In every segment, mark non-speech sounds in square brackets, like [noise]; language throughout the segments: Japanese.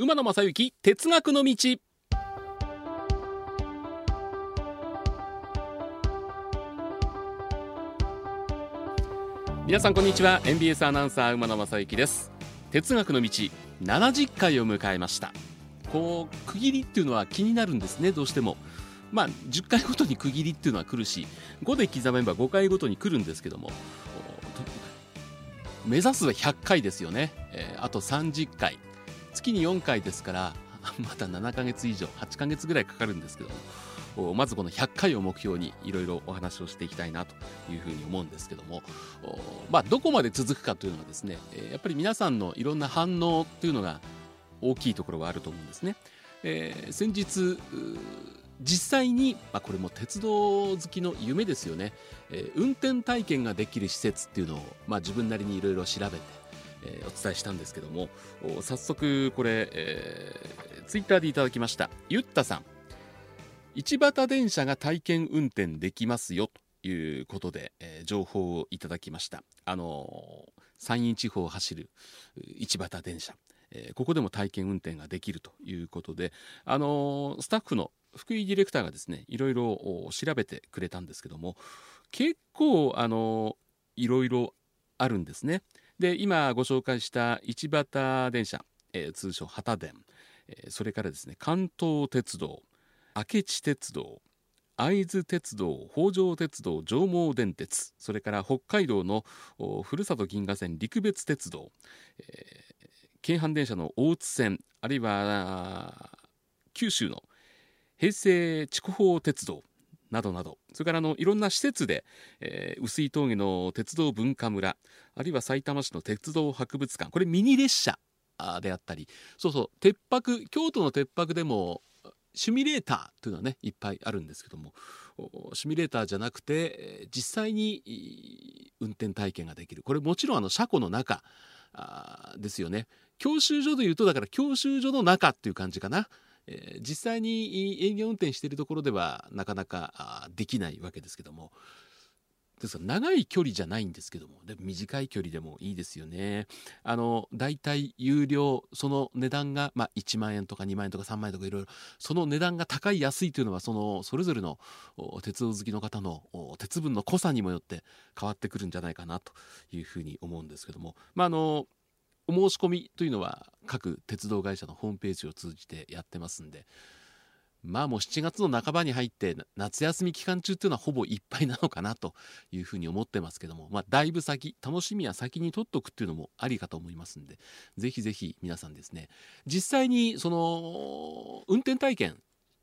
馬野正幸哲学の道。皆さんこんにちは。NBS アナウンサー馬野正幸です。哲学の道70回を迎えました。こう区切りっていうのは気になるんですね。どうしても。まあ10回ごとに区切りっていうのは来るし5で刻めば5回ごとに来るんですけども。目指すは100回ですよね、えー、あと30回。月に4回ですから [laughs] また7ヶ月以上8ヶ月ぐらいかかるんですけどもまずこの100回を目標にいろいろお話をしていきたいなというふうに思うんですけどもまあどこまで続くかというのはですねやっぱり皆さんのいろんな反応というのが大きいところがあると思うんですね。えー、先日実際に、まあ、これも鉄道好きの夢ですよね、えー、運転体験ができる施設っていうのを、まあ、自分なりにいろいろ調べて、えー、お伝えしたんですけども早速これ、えー、ツイッターでいただきました。ゆったさん。一畑電車が体験運転できますよということで、えー、情報をいただきました。あの山陰地方を走る一畑電車。えー、ここでも体験運転ができるということで、あのー、スタッフの福井ディレクターがですねいろいろ調べてくれたんですけども結構あのいろいろあるんですね。で今ご紹介した一畑電車、えー、通称旗電、えー、それからですね関東鉄道明智鉄道会津鉄道北条鉄道上毛電鉄それから北海道のふるさと銀河線陸別鉄道、えー、京阪電車の大津線あるいは九州の平成筑豊鉄道などなど。それからあのいろんな施設で、えー、碓峠の鉄道文化村あるいはさいたま市の鉄道博物館これミニ列車であったり。そうそう。鉄泊京都の鉄泊でもシミュレーターというのはねいっぱいあるんですけどもシミュレーターじゃなくて実際に運転体験ができる。これもちろんあの車庫の中ですよね。教習所でいうとだから教習所の中っていう感じかな。え、実際に営業運転しているところではなかなかできないわけですけども。ですから長い距離じゃないんですけども。でも短い距離でもいいですよね。あのだいたい有料その値段が、まあ、1万円とか2万円とか3万円とかいろいろその値段が高い安いというのはそのそれぞれの鉄道好きの方の鉄分の濃さにもよって変わってくるんじゃないかなというふうに思うんですけども、まあ、あのお申し込みというのは各鉄道会社のホームページを通じてやってますんでまあもう7月の半ばに入って夏休み期間中っていうのはほぼいっぱいなのかなというふうに思ってますけどもまあだいぶ先楽しみは先に取っとくっていうのもありかと思いますんでぜひぜひ皆さんですね実際にその運転体験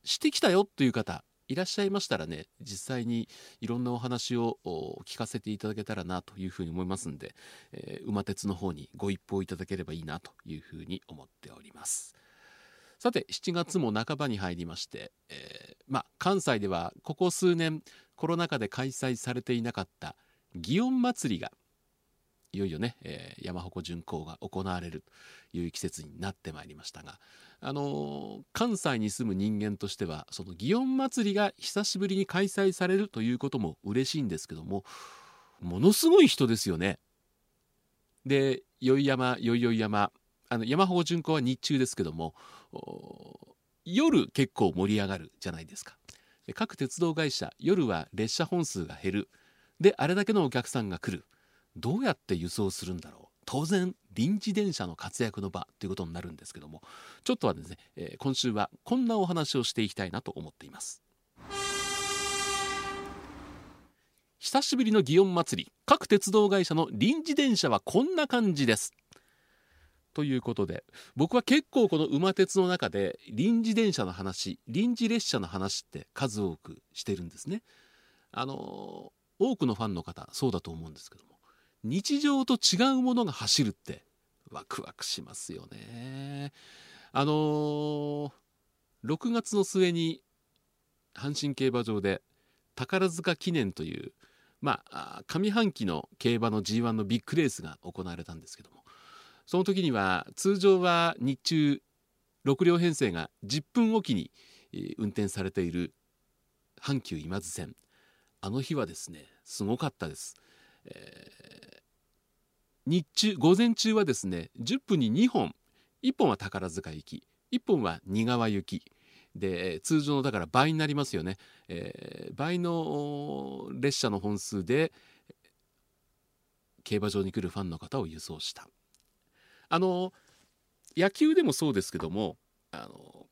してきたよという方いらっしゃいましたらね実際にいろんなお話を聞かせていただけたらなというふうに思いますんで、えー、馬鉄の方にご一報いただければいいなというふうに思っております。さて7月も半ばに入りまして、えー、まあ関西ではここ数年コロナ禍で開催されていなかった祇園祭がいよいよね、えー、山鉾巡行が行われるという季節になってまいりましたが、あのー、関西に住む人間としてはその祇園祭が久しぶりに開催されるということも嬉しいんですけどもものすごい人ですよね。で宵山宵々山あの山鉾巡行は日中ですけども夜結構盛り上がるじゃないですか。各鉄道会社夜は列車本数が減るであれだけのお客さんが来るどうやって輸送するんだろう。当然臨時電車の活躍の場ということになるんですけども。ちょっとはですね、えー、今週はこんなお話をしていきたいなと思っています。久しぶりの祇園祭各鉄道会社の臨時電車はこんな感じです。ということで僕は結構この馬鉄の中で臨時電車の話臨時列車の話って数多くしてるんですね。あの多くのファンの方そうだと思うんですけども。日常と違うものが走るってワクワクしますよね。あのー、6月の末に阪神競馬場で宝塚記念というまあ上半期の競馬の G1 のビッグレースが行われたんですけどもその時には通常は日中6両編成が10分おきに運転されている阪急今津線あの日はですねすごかったです。え日中午前中はですね10分に2本1本は宝塚行き1本は仁川行き。で通常のだから倍になりますよね、えー、倍の列車の本数で競馬場に来るファンの方を輸送した。あの野球でもそうですけどもあの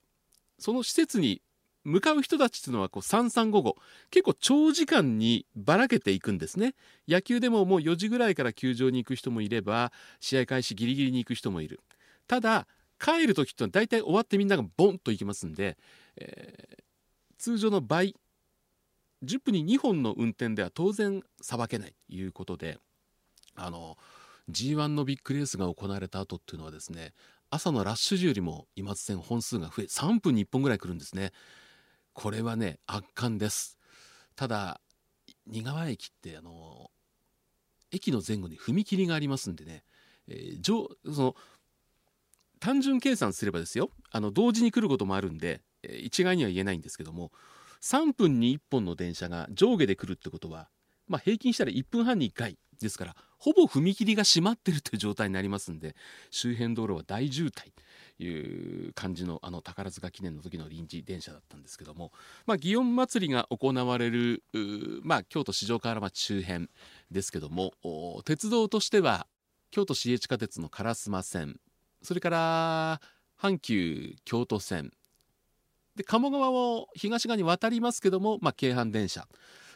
その施設に向かう人たちっていうのはこう3355結構長時間にばらけていくんですね。野球でももう4時ぐらいから球場に行く人もいれば試合開始ギリギリに行く人もいる。ただ帰る時ってのは大体終わってみんながボンと行きますんで、えー、通常の倍10分に2本の運転では当然さばけないということであの G1 のビッグレースが行われた後っていうのはですね朝のラッシュ時よりも今津線本数が増え3分に1本ぐらい来るんですね。これはね圧巻です。ただ仁川駅ってあの駅の前後に踏切がありますんでね、えー、その単純計算すればですよあの同時に来ることもあるんで、えー、一概には言えないんですけども3分に1本の電車が上下で来るってことは、まあ、平均したら1分半に1回ですからほぼ踏切が閉まってるという状態になりますんで周辺道路は大渋滞。いう感じのあの宝塚記念の時の臨時電車だったんですけども、まあ、祇園祭が行われる、まあ、京都四条河原町周辺ですけども鉄道としては京都市営地下鉄の烏丸線それから阪急京都線で鴨川を東側に渡りますけども、まあ、京阪電車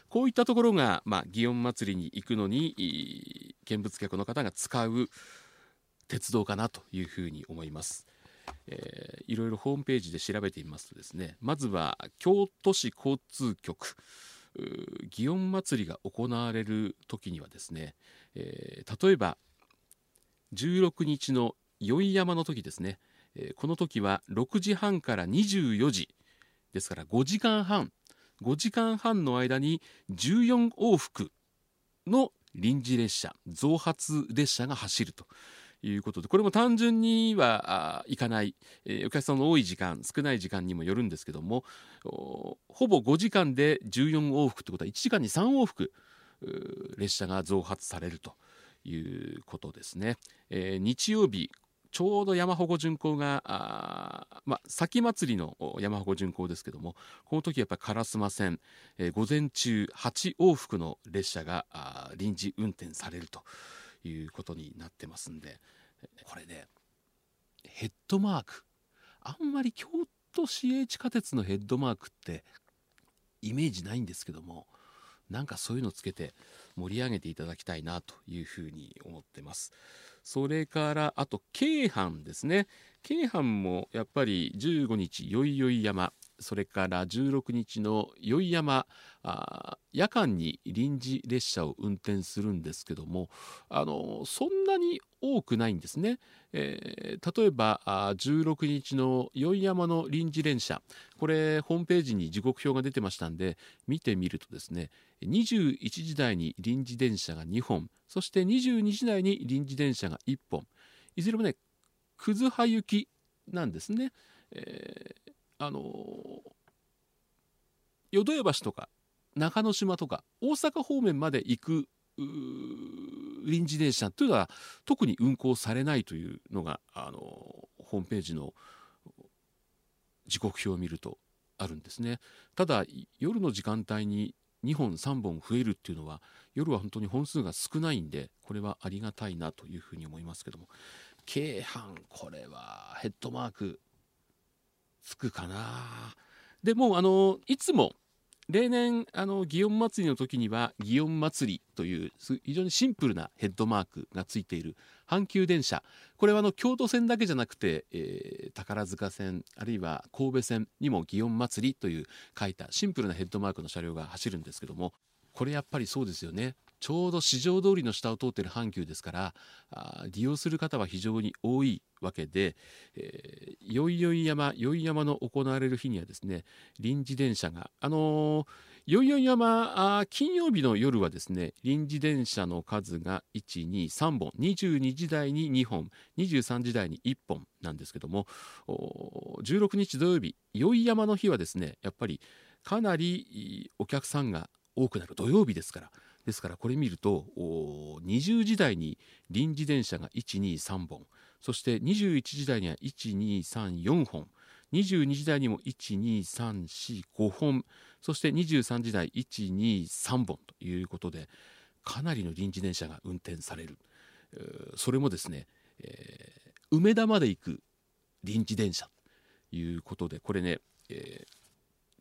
こういったところが、まあ、祇園祭に行くのに見物客の方が使う鉄道かなというふうに思います。えー、いろいろホームページで調べてみますとですねまずは京都市交通局祇園祭が行われる時にはですね、えー、例えば16日の宵山の時ですね、えー、この時は6時半から24時ですから5時間半5時間半の間に14往復の臨時列車増発列車が走ると。いうことでこれも単純には行かない、えー、お客さんの多い時間少ない時間にもよるんですけどもほぼ5時間で14往復ってことは1時間に3往復列車が増発されるということですね。えー、日曜日ちょうど山鉾巡行があ、ま、先祭りの山鉾巡行ですけどもこの時やっぱり烏丸線、えー、午前中8往復の列車が臨時運転されるということになってますんでこれねヘッドマーク。あんまり京都市営地下鉄のヘッドマークってイメージないんですけどもなんかそういうのつけて盛り上げていただきたいなというふうに思ってます。それからあと京阪ですね。京阪もやっぱり15日よいよい山。それから16日の宵山夜間に臨時列車を運転するんですけどもあのそんなに多くないんですね、えー、例えばあ16日の宵山の臨時連車これホームページに時刻表が出てましたんで見てみるとですね21時台に臨時電車が2本そして22時台に臨時電車が1本。いずれもね葛葉行きなんですね、えーあの淀屋橋とか中之島とか大阪方面まで行く臨時電車というのは特に運行されないというのがあのホームページの時刻表を見るとあるんですね。ただ夜の時間帯に2本3本増えるっていうのは夜は本当に本数が少ないんでこれはありがたいなというふうに思いますけども。京阪これはヘッドマークつくかな。でもあのいつも例年あの祇園祭の時には祇園祭という非常にシンプルなヘッドマークがついている阪急電車。これはあの京都線だけじゃなくて、えー、宝塚線あるいは神戸線にも祇園祭という書いたシンプルなヘッドマークの車両が走るんですけどもこれやっぱりそうですよね。ちょうど四条通りの下を通っている阪急ですから利用する方は非常に多いわけで、えー、よいよい山よい山の行われる日にはですね臨時電車があのー、よいよい山あ金曜日の夜はですね臨時電車の数が123本22時台に2本23時台に1本なんですけども16日土曜日よい山の日はですねやっぱりかなりお客さんが多くなる土曜日ですからですからこれ見ると20時台に臨時電車が123本そして21時台には1234本22時台にも12345本そして23時台123本ということでかなりの臨時電車が運転される。それもですね、えー、梅田まで行く臨時電車ということでこれね、えー、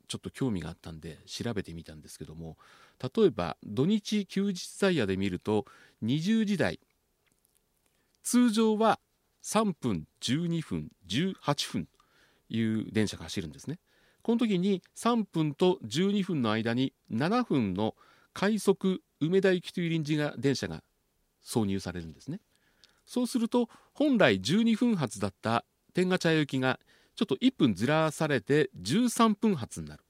ちょっと興味があったんで調べてみたんですけども例えば土日休日ダイヤで見ると20時台通常は3分12分18分という電車が走るんですね。この時に3分と12分の間に7分の快速梅田行きという臨時が電車が挿入されるんですね。そうすると本来12分発だった天下茶屋行きがちょっと1分ずらされて13分発になる。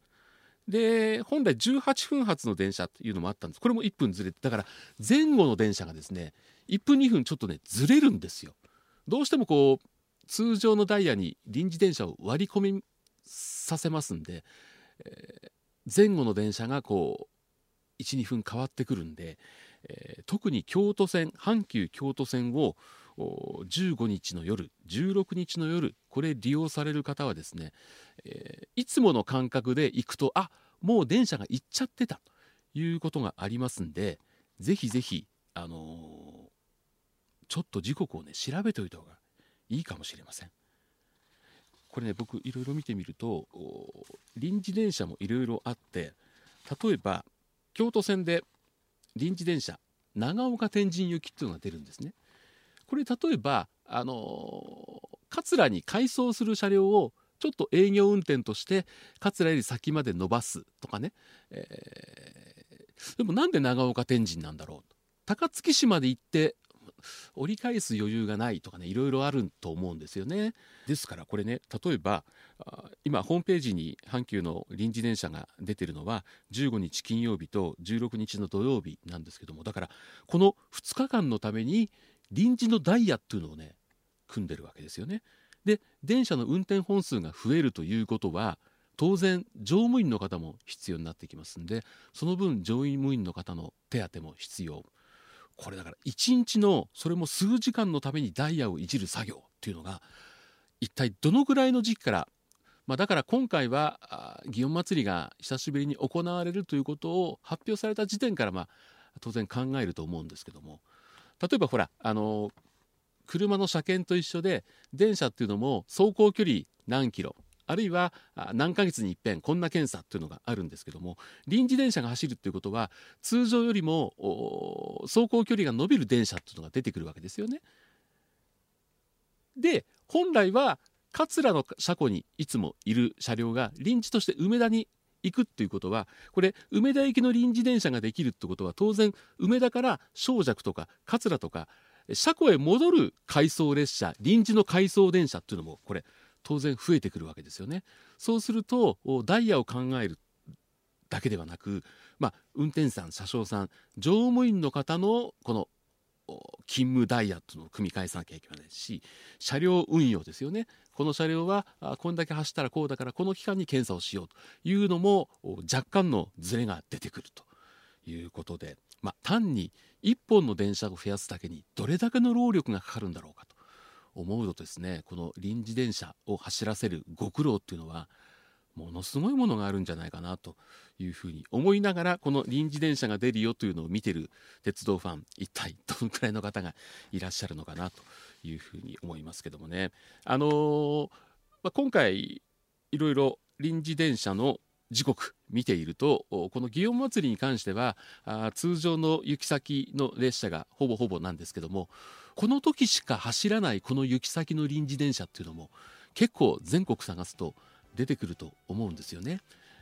で本来18分発の電車というのもあったんです。これも1分ずれてだから前後の電車がですね1分2分ちょっとねずれるんですよ。どうしてもこう通常のダイヤに臨時電車を割り込みさせますんで、えー、前後の電車がこう12分変わってくるんで、えー、特に京都線阪急京都線を15日の夜16日の夜これ利用される方はですね、えー、いつもの感覚で行くとあもう電車が行っちゃってたということがありますんでぜひぜひ、あのー、ちょっと時刻をね調べておいた方がいいかもしれません。これね僕いろいろ見てみると臨時電車もいろいろあって例えば京都線で臨時電車長岡天神行きっていうのが出るんですね。これ例えばあの桂に改装する車両をちょっと営業運転として桂より先まで伸ばすとかね、えー、でもなんで長岡天神なんだろう高槻市まで行って折り返す余裕がないとかねいろいろあると思うんですよね。ですからこれね例えば今ホームページに阪急の臨時電車が出てるのは15日金曜日と16日の土曜日なんですけどもだからこの2日間のために臨時のダイヤっていうのをね組んでるわけですよね。で電車の運転本数が増えるということは当然乗務員の方も必要になってきますんでその分乗務員の方の手当も必要これだから1日のそれも数時間のためにダイヤをいじる作業っていうのが一体どのぐらいの時期から、まあ、だから今回は祇園祭が久しぶりに行われるということを発表された時点からまあ当然考えると思うんですけども例えばほらあの車の車検と一緒で電車っていうのも走行距離何キロあるいは何ヶ月に一遍こんな検査っていうのがあるんですけども臨時電車が走るっていうことは通常よりも走行距離が伸びる電車っていうのが出てくるわけですよね。で本来は桂の車庫にいつもいる車両が臨時として梅田に行くっていうことはこれ梅田行きの臨時電車ができるってことは当然梅田から正尺とか桂とか車庫へ戻る回送列車臨時の回送電車っていうのもこれ当然増えてくるわけですよね。そうするとダイヤを考えるだけではなく、まあ、運転手さん車掌さん乗務員の方のこの勤務ダイヤとの組み替えさなきゃいけないし車両運用ですよねこの車両はこんだけ走ったらこうだからこの期間に検査をしようというのも若干のズレが出てくるということで、まあ、単に1本の電車を増やすだけにどれだけの労力がかかるんだろうかと思うとですねこの臨時電車を走らせるご苦労っていうのはものすごいものがあるんじゃないかなというふうに思いながらこの臨時電車が出るよというのを見てる鉄道ファン一体どのくらいの方がいらっしゃるのかなというふうに思いますけどもね。あのー、まあ、今回いろいろ臨時電車の時刻見ているとこの祇園祭に関してはあ通常の行き先の列車がほぼほぼなんですけどもこの時しか走らないこの行き先の臨時電車っていうのも結構全国探すと出てくると思うんですよね。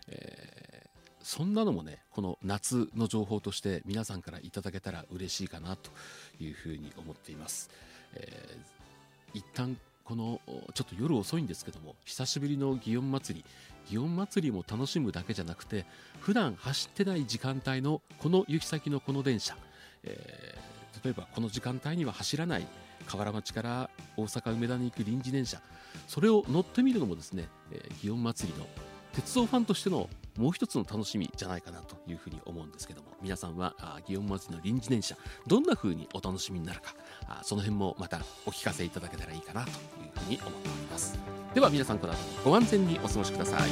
えー、そんなのもねこの夏の情報として皆さんからいただけたら嬉しいかなというふうに思っています。えー、一旦このちょっと夜遅いんですけども久しぶりの祇園祭り。祇園祭りも楽しむだけじゃなくて普段走ってない時間帯のこの行き先のこの電車、えー、例えばこの時間帯には走らない河原町から大阪梅田に行く臨時電車。それを乗ってみるのもですね、え、祇園祭の鉄道ファンとしてのもう一つの楽しみじゃないかなというふうに思うんですけども皆さんは祇園祭の臨時電車どんな風にお楽しみになるかあその辺もまたお聞かせいただけたらいいかなというふうに思っております。では皆さんこの後もご安全にお過ごしください。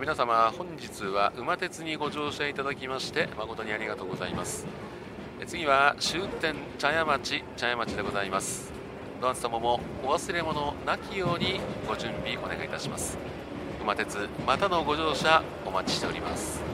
皆様本日は馬鉄にご乗車いただきまして誠にありがとうございます。次は終点茶屋町茶屋町でございます。ドアン様もお忘れ物なきようにご準備お願いいたします。馬鉄またのご乗車お待ちしております。